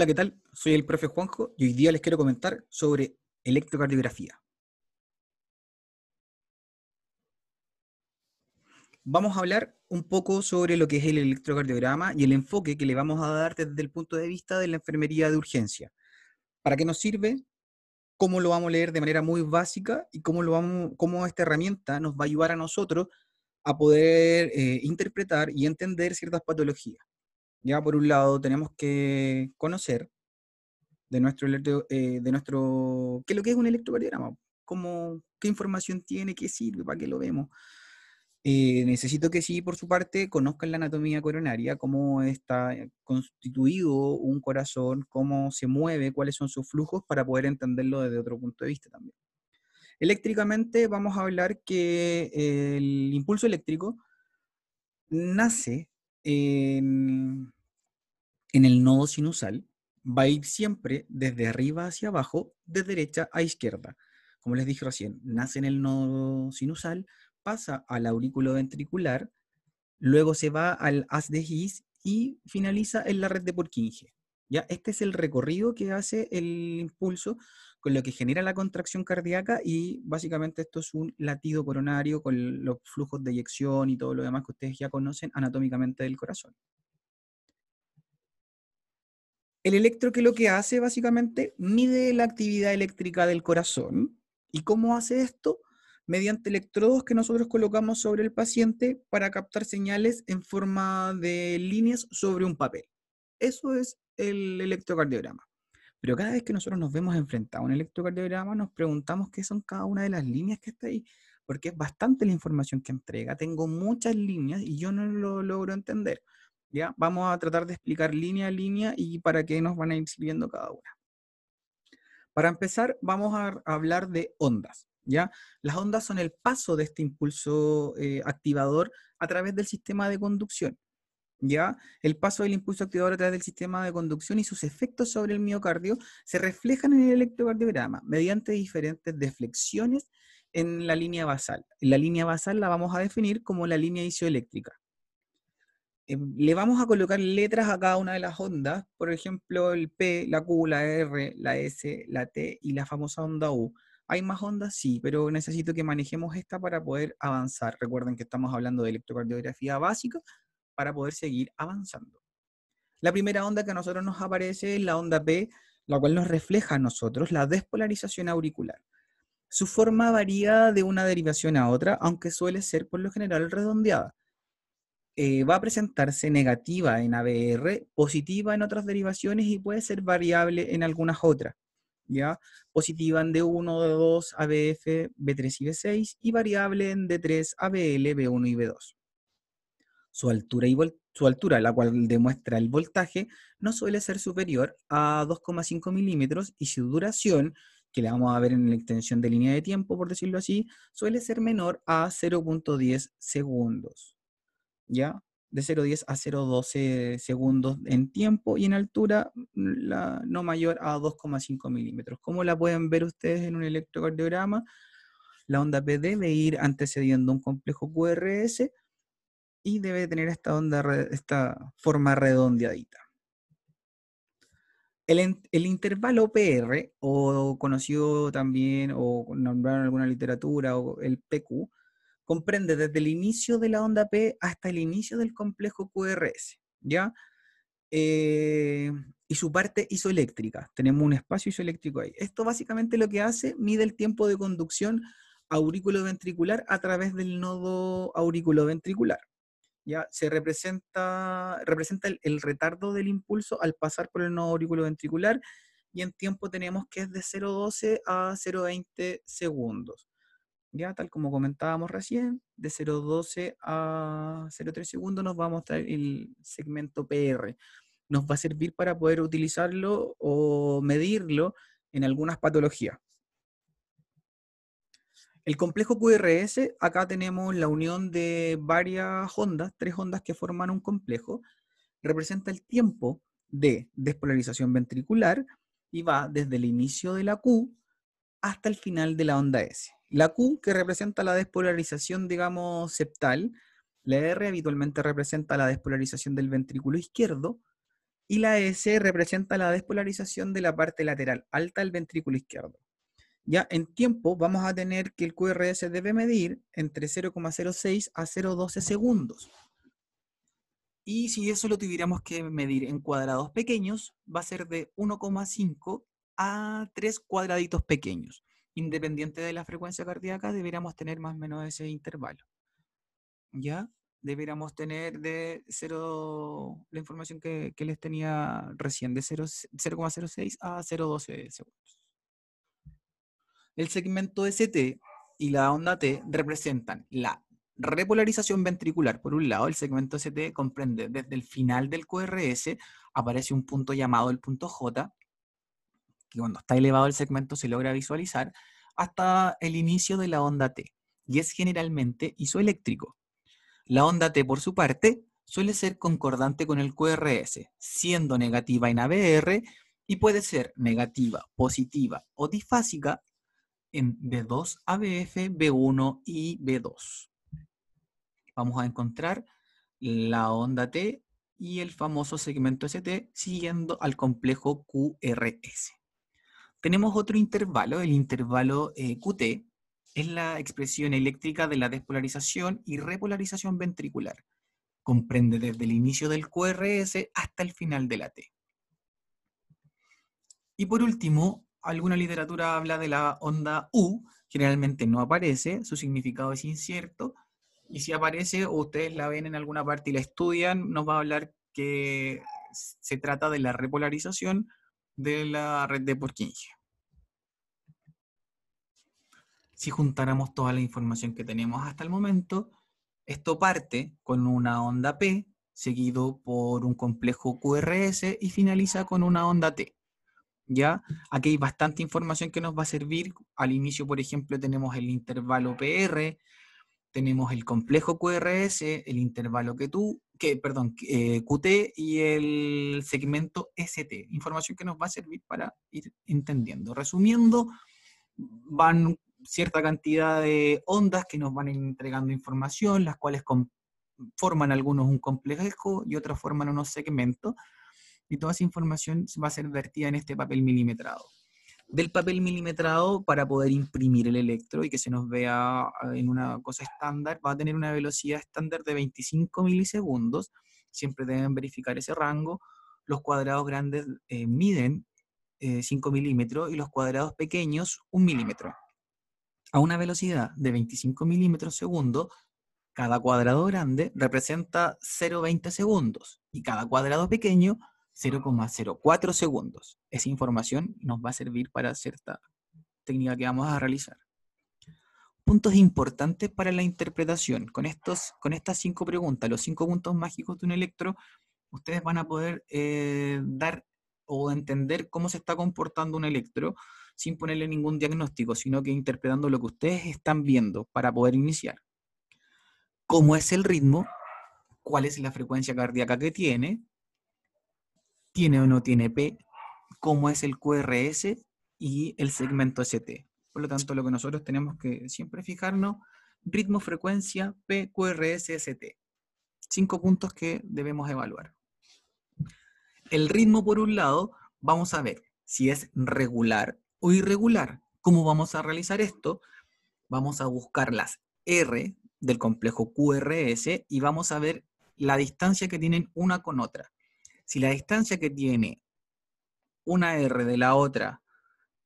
Hola, ¿qué tal? Soy el profe Juanjo y hoy día les quiero comentar sobre electrocardiografía. Vamos a hablar un poco sobre lo que es el electrocardiograma y el enfoque que le vamos a dar desde el punto de vista de la enfermería de urgencia. ¿Para qué nos sirve? ¿Cómo lo vamos a leer de manera muy básica y cómo, esta herramienta nos va a ayudar a nosotros a poder eh, interpretar y entender ciertas patologías? Ya por un lado tenemos que conocer de nuestro, eh, de nuestro, qué es lo que es un electrocardiograma, cómo, qué información tiene, qué sirve, para qué lo vemos. Eh, necesito que sí, por su parte, conozcan la anatomía coronaria, cómo está constituido un corazón, cómo se mueve, cuáles son sus flujos, para poder entenderlo desde otro punto de vista también. Eléctricamente vamos a hablar que el impulso eléctrico nace en, el nodo sinusal va a ir siempre desde arriba hacia abajo, de derecha a izquierda. Como les dije recién, nace en el nodo sinusal, pasa al aurículo ventricular, luego se va al haz de His y finaliza en la red de Purkinje. ¿Ya? Este es el recorrido que hace el impulso con lo que genera la contracción cardíaca y básicamente esto es un latido coronario con los flujos de eyección y todo lo demás que ustedes ya conocen anatómicamente del corazón. El electro que lo que hace básicamente mide la actividad eléctrica del corazón. ¿Y cómo hace esto? Mediante electrodos que nosotros colocamos sobre el paciente para captar señales en forma de líneas sobre un papel. Eso es el electrocardiograma. Pero cada vez que nosotros nos vemos enfrentados a un electrocardiograma, nos preguntamos qué son cada una de las líneas que está ahí, porque es bastante la información que entrega. Tengo muchas líneas y yo no lo logro entender. ¿ya? Vamos a tratar de explicar línea a línea y para qué nos van a ir sirviendo cada una. Para empezar, vamos a hablar de ondas. ¿ya? Las ondas son el paso de este impulso eh, activador a través del sistema de conducción. ¿Ya? El paso del impulso activador a través del sistema de conducción y sus efectos sobre el miocardio se reflejan en el electrocardiograma mediante diferentes deflexiones en la línea basal. La línea basal la vamos a definir como la línea isoeléctrica. Em, le vamos a colocar letras a cada una de las ondas, por ejemplo, el P, la Q, la R, la S, la T y la famosa onda U. ¿Hay más ondas? Sí, pero necesito que manejemos esta para poder avanzar. Recuerden que estamos hablando de electrocardiografía básica, para poder seguir avanzando. La primera onda que a nosotros nos aparece es la onda P, la cual nos refleja a nosotros la despolarización auricular. Su forma varía de una derivación a otra, aunque suele ser por lo general redondeada. Eh, va a presentarse negativa en ABR, positiva en otras derivaciones y puede ser variable en algunas otras. ¿ya? Positiva en D1, D2, ABF, B3 y B6 y variable en D3, ABL, B1 y B2. Su altura, y su altura, la cual demuestra el voltaje, no suele ser superior a 2,5 milímetros y su duración, que la vamos a ver en la extensión de línea de tiempo, por decirlo así, suele ser menor a 0.10 segundos. ¿Ya? De 0.10 a 0.12 segundos en tiempo y en altura la, no mayor a 2,5 milímetros. ¿Cómo la pueden ver ustedes en un electrocardiograma? La onda P debe ir antecediendo un complejo QRS y debe tener esta, onda, esta forma redondeadita. El, el, intervalo PR, o conocido también, o nombrado en alguna literatura, o el PQ, comprende desde el inicio de la onda P hasta el inicio del complejo QRS, ¿ya? Eh, y su parte isoeléctrica. Tenemos un espacio isoeléctrico ahí. Esto básicamente lo que hace, mide el tiempo de conducción auriculoventricular a través del nodo auriculoventricular ya se representa, representa el, retardo del impulso al pasar por el nodo ventricular y en tiempo tenemos que es de 0,12 a 0,20 segundos. Ya, tal como comentábamos recién, de 0,12 a 0,3 segundos nos va a mostrar el segmento PR. Nos va a servir para poder utilizarlo o medirlo en algunas patologías. El complejo QRS, acá tenemos la unión de varias ondas, tres ondas que forman un complejo, representa el tiempo de despolarización ventricular y va desde el inicio de la Q hasta el final de la onda S. La Q, que representa la despolarización, digamos, septal, la R habitualmente representa la despolarización del ventrículo izquierdo, y la S representa la despolarización de la parte lateral alta del ventrículo izquierdo. Ya en tiempo vamos a tener que el QRS debe medir entre 0,06 a 0,12 segundos. Y si eso lo tuviéramos que medir en cuadrados pequeños, va a ser de 1,5 a 3 cuadraditos pequeños. Independiente de la frecuencia cardíaca, deberíamos tener más o menos ese intervalo. ¿Ya? Deberíamos tener de 0, la información que, les tenía recién, de 0,06 a 0,12 segundos. El segmento ST y la onda T representan la repolarización ventricular. Por un lado, el segmento ST comprende desde el final del QRS, aparece un punto llamado el punto J, que cuando está elevado el segmento se logra visualizar, hasta el inicio de la onda T, y es generalmente isoeléctrico. La onda T, por su parte, suele ser concordante con el QRS, siendo negativa en ABR y puede ser negativa, positiva o difásica en B2, ABF, B1 y B2 vamos a encontrar la onda T y el famoso segmento ST siguiendo al complejo QRS. Tenemos otro intervalo, el intervalo eh, QT, es la expresión eléctrica de la despolarización y repolarización ventricular. Comprende desde el inicio del QRS hasta el final de la T. Y por último, alguna literatura habla de la onda U, generalmente no aparece, su significado es incierto, y si aparece o ustedes la ven en alguna parte y la estudian, nos va a hablar que se trata de la repolarización de la red de Purkinje. Si juntáramos toda la información que tenemos hasta el momento, esto parte con una onda P, seguido por un complejo QRS y finaliza con una onda T. ¿Ya? Aquí hay bastante información que nos va a servir. Al inicio, por ejemplo, tenemos el intervalo PR, tenemos el complejo QRS, el intervalo que tú, que, perdón, eh, QT y el segmento ST. Información que nos va a servir para ir entendiendo. Resumiendo, van cierta cantidad de ondas que nos van entregando información, las cuales forman algunos un complejo y otras forman unos segmentos. Y toda esa información va a ser vertida en este papel milimetrado del papel milimetrado para poder imprimir el electro y que se nos vea ah, en una cosa estándar, va a tener una velocidad estándar de 25 milisegundos. Siempre deben verificar ese rango. Los cuadrados grandes eh, miden 5 eh, milímetros y los cuadrados pequeños 1 milímetro. A una velocidad de 25 milímetros segundo, cada cuadrado grande representa 0,20 segundos y cada cuadrado pequeño 0,04 segundos. Esa información nos va a servir para cierta técnica que vamos a realizar. Puntos importantes para la interpretación. Con, estos, con estas cinco preguntas, los cinco puntos mágicos de un electro, ustedes van a poder eh, dar o entender cómo se está comportando un electro sin ponerle ningún diagnóstico, sino que interpretando lo que ustedes están viendo para poder iniciar. ¿Cómo es el ritmo? ¿Cuál es la frecuencia cardíaca que tiene? Tiene o no tiene P, cómo es el QRS y el segmento ST. Por lo tanto, lo que nosotros tenemos que siempre fijarnos, ritmo, frecuencia, P, QRS, ST. Cinco puntos que debemos evaluar. El ritmo, por un lado, vamos a ver si es regular o irregular. ¿Cómo vamos a realizar esto? Vamos a buscar las R del complejo QRS y vamos a ver la distancia que tienen una con otra. Si la distancia que tiene una R de la otra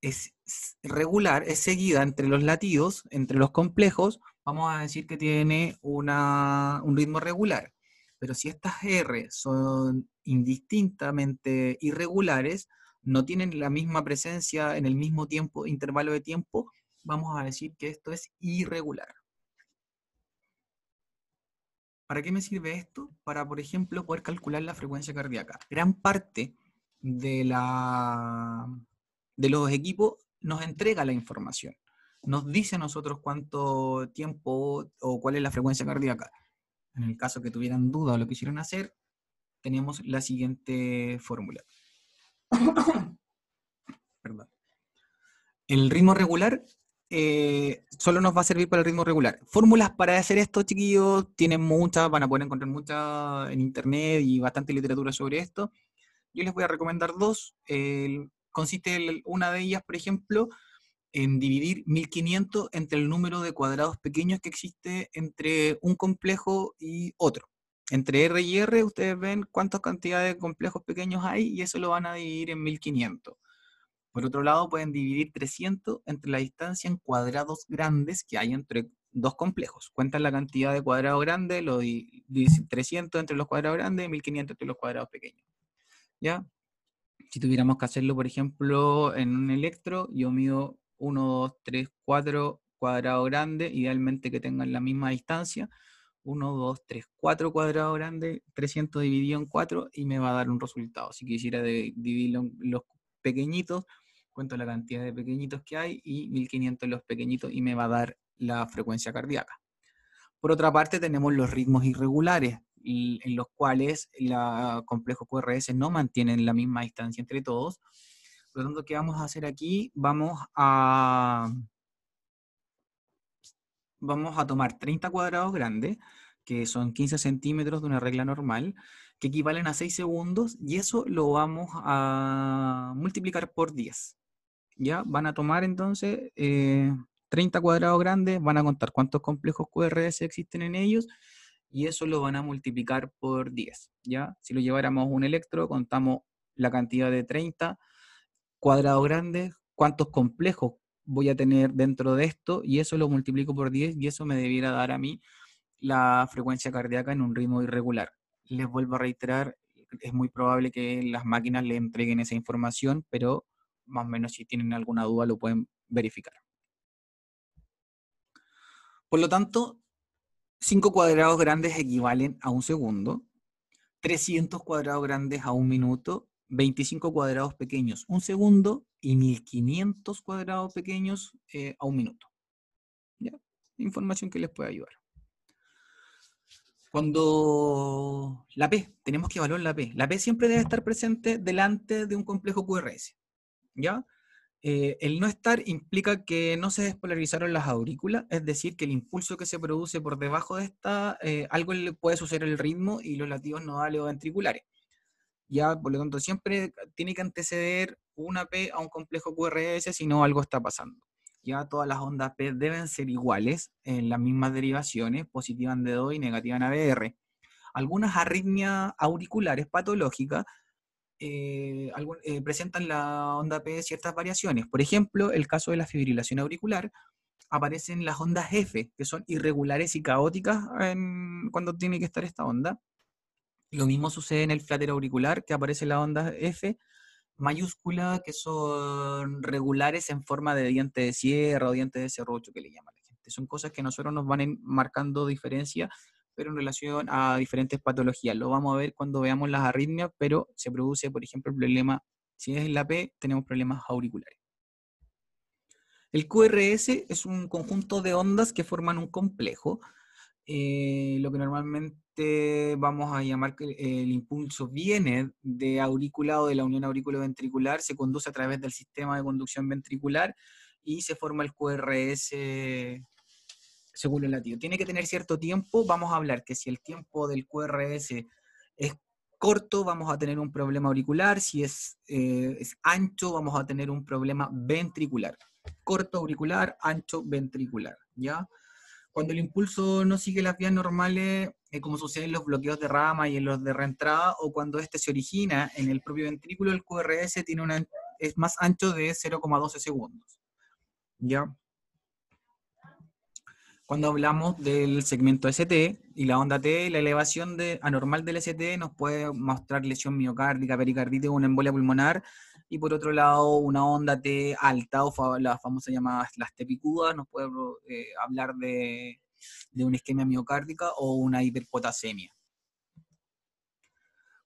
es regular, es seguida entre los latidos, entre los complejos, vamos a decir que tiene un ritmo regular. Pero si estas R son indistintamente irregulares, no tienen la misma presencia en el mismo tiempo, intervalo de tiempo, vamos a decir que esto es irregular. ¿Para qué me sirve esto? Para, por ejemplo, poder calcular la frecuencia cardíaca. Gran parte de, los equipos nos entrega la información. Nos dice a nosotros cuánto tiempo o cuál es la frecuencia cardíaca. En el caso que tuvieran duda o lo quisieran hacer, tenemos la siguiente fórmula. Perdón. El ritmo regular eh, solo nos va a servir para el ritmo regular. Fórmulas para hacer esto, chiquillos, tienen muchas, van a poder encontrar muchas en internet y bastante literatura sobre esto. Yo les voy a recomendar dos. consiste una de ellas, por ejemplo, en dividir 1500 entre el número de cuadrados pequeños que existe entre un complejo y otro. Entre R y R ustedes ven cuántas cantidades de complejos pequeños hay y eso lo van a dividir en 1500. Por otro lado, pueden dividir 300 entre la distancia en cuadrados grandes que hay entre dos complejos. Cuentan la cantidad de cuadrados grandes, lo dicen 300 entre los cuadrados grandes y 1500 entre los cuadrados pequeños. ¿Ya? Si tuviéramos que hacerlo, por ejemplo, en un electro, yo mido 1, 2, 3, 4 cuadrados grandes, idealmente que tengan la misma distancia. 1, 2, 3, 4 cuadrados grandes, 300 dividido en 4 y me va a dar un resultado. Si quisiera dividirlo en los pequeñitos, cuento la cantidad de pequeñitos que hay y 1500 los pequeñitos y me va a dar la frecuencia cardíaca. Por otra parte, tenemos los ritmos irregulares, en los cuales el complejo QRS no mantienen la misma distancia entre todos. Por lo tanto, ¿qué vamos a hacer aquí? Vamos a, vamos a tomar 30 cuadrados grandes, que son 15 centímetros de una regla normal, que equivalen a 6 segundos, y eso lo vamos a multiplicar por 10. ¿Ya? Van a tomar entonces eh, 30 cuadrados grandes, van a contar cuántos complejos QRS existen en ellos y eso lo van a multiplicar por 10, ¿ya? Si lo lleváramos un electro, contamos la cantidad de 30 cuadrados grandes, cuántos complejos voy a tener dentro de esto y eso lo multiplico por 10 y eso me debiera dar a mí la frecuencia cardíaca en un ritmo irregular. Les vuelvo a reiterar, es muy probable que las máquinas le entreguen esa información, pero más o menos si tienen alguna duda lo pueden verificar. Por lo tanto, 5 cuadrados grandes equivalen a un segundo, 300 cuadrados grandes a un minuto, 25 cuadrados pequeños un segundo y 1500 cuadrados pequeños eh, a un minuto. Información que les puede ayudar. Cuando la P, tenemos que evaluar la P. La P siempre debe estar presente delante de un complejo QRS. ¿Ya? Eh, el no estar implica que no se despolarizaron las aurículas, es decir, que el impulso que se produce por debajo de esta, eh, algo le puede suceder el ritmo y los latidos nodales o ventriculares. Ya, por lo tanto, siempre tiene que anteceder una P a un complejo QRS, si no algo está pasando. Ya todas las ondas P deben ser iguales en las mismas derivaciones, positiva en D2 y negativa en ABR. Algunas arritmias auriculares patológicas eh, eh, presentan la onda P ciertas variaciones. Por ejemplo, el caso de la fibrilación auricular, aparecen las ondas F, que son irregulares y caóticas cuando tiene que estar esta onda. Lo mismo sucede en el flater auricular, que aparece la onda F mayúscula, que son regulares en forma de diente de sierra o diente de serrucho, que le llama la gente. Son cosas que nosotros nos van marcando diferencia pero en relación a diferentes patologías. Lo vamos a ver cuando veamos las arritmias, pero se produce, por ejemplo, el problema, si es la P, tenemos problemas auriculares. El QRS es un conjunto de ondas que forman un complejo, eh, lo que normalmente vamos a llamar que el impulso viene de aurícula o de la unión auriculo-ventricular, se conduce a través del sistema de conducción ventricular y se forma el QRS según el latido. Tiene que tener cierto tiempo. Vamos a hablar que si el tiempo del QRS es corto, vamos a tener un problema auricular. Si es, eh, es ancho, vamos a tener un problema ventricular. Corto auricular, ancho ventricular. ¿ya? Cuando el impulso no sigue las vías normales, eh, como sucede en los bloqueos de rama y en los de reentrada, o cuando este se origina en el propio ventrículo, el QRS tiene una, es más ancho de 0,12 segundos. ¿Ya? cuando hablamos del segmento ST y la onda T, la elevación de, anormal del ST nos puede mostrar lesión miocárdica, pericarditis o una embolia pulmonar, y por otro lado, una onda T alta o la famosa llamada las T picudas nos puede eh, hablar de, de una isquemia miocárdica o una hiperpotasemia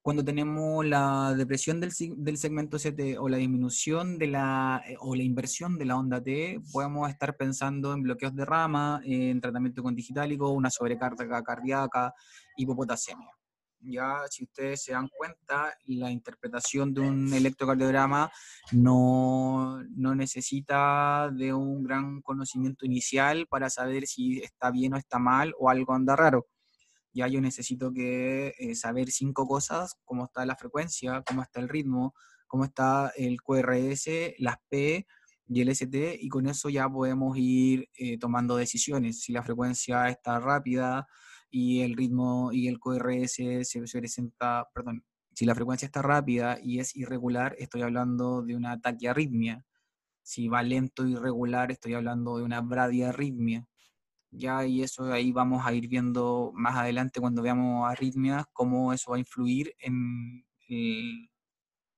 cuando tenemos la depresión del, segmento CT o la disminución de la, eh, o la inversión de la onda T, podemos estar pensando en bloqueos de rama, en tratamiento con digitálico, una sobrecarga cardíaca, hipopotasemia. Ya, si ustedes se dan cuenta, la interpretación de un electrocardiograma no, no necesita de un gran conocimiento inicial para saber si está bien o está mal o algo anda raro Ya yo necesito que eh, saber cinco cosas, cómo está la frecuencia, cómo está el ritmo, cómo está el QRS, las P y el ST, y con eso ya podemos ir eh, tomando decisiones. Si la frecuencia está rápida y el ritmo y el QRS se, se presenta, perdón, si la frecuencia está rápida y es irregular, estoy hablando de una taquiarritmia. Si va lento y irregular, estoy hablando de una bradiarritmia. Ya, y eso ahí vamos a ir viendo más adelante cuando veamos arritmias, cómo eso va a influir en, en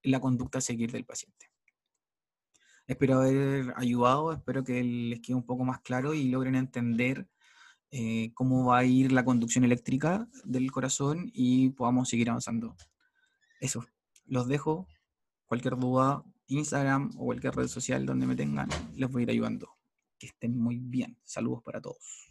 la conducta a seguir del paciente. Espero haber ayudado, espero que les quede un poco más claro y logren entender eh, cómo va a ir la conducción eléctrica del corazón y podamos seguir avanzando. Eso, los dejo. Cualquier duda, Instagram o cualquier red social donde me tengan, les voy a ir ayudando. Que estén muy bien. Saludos para todos.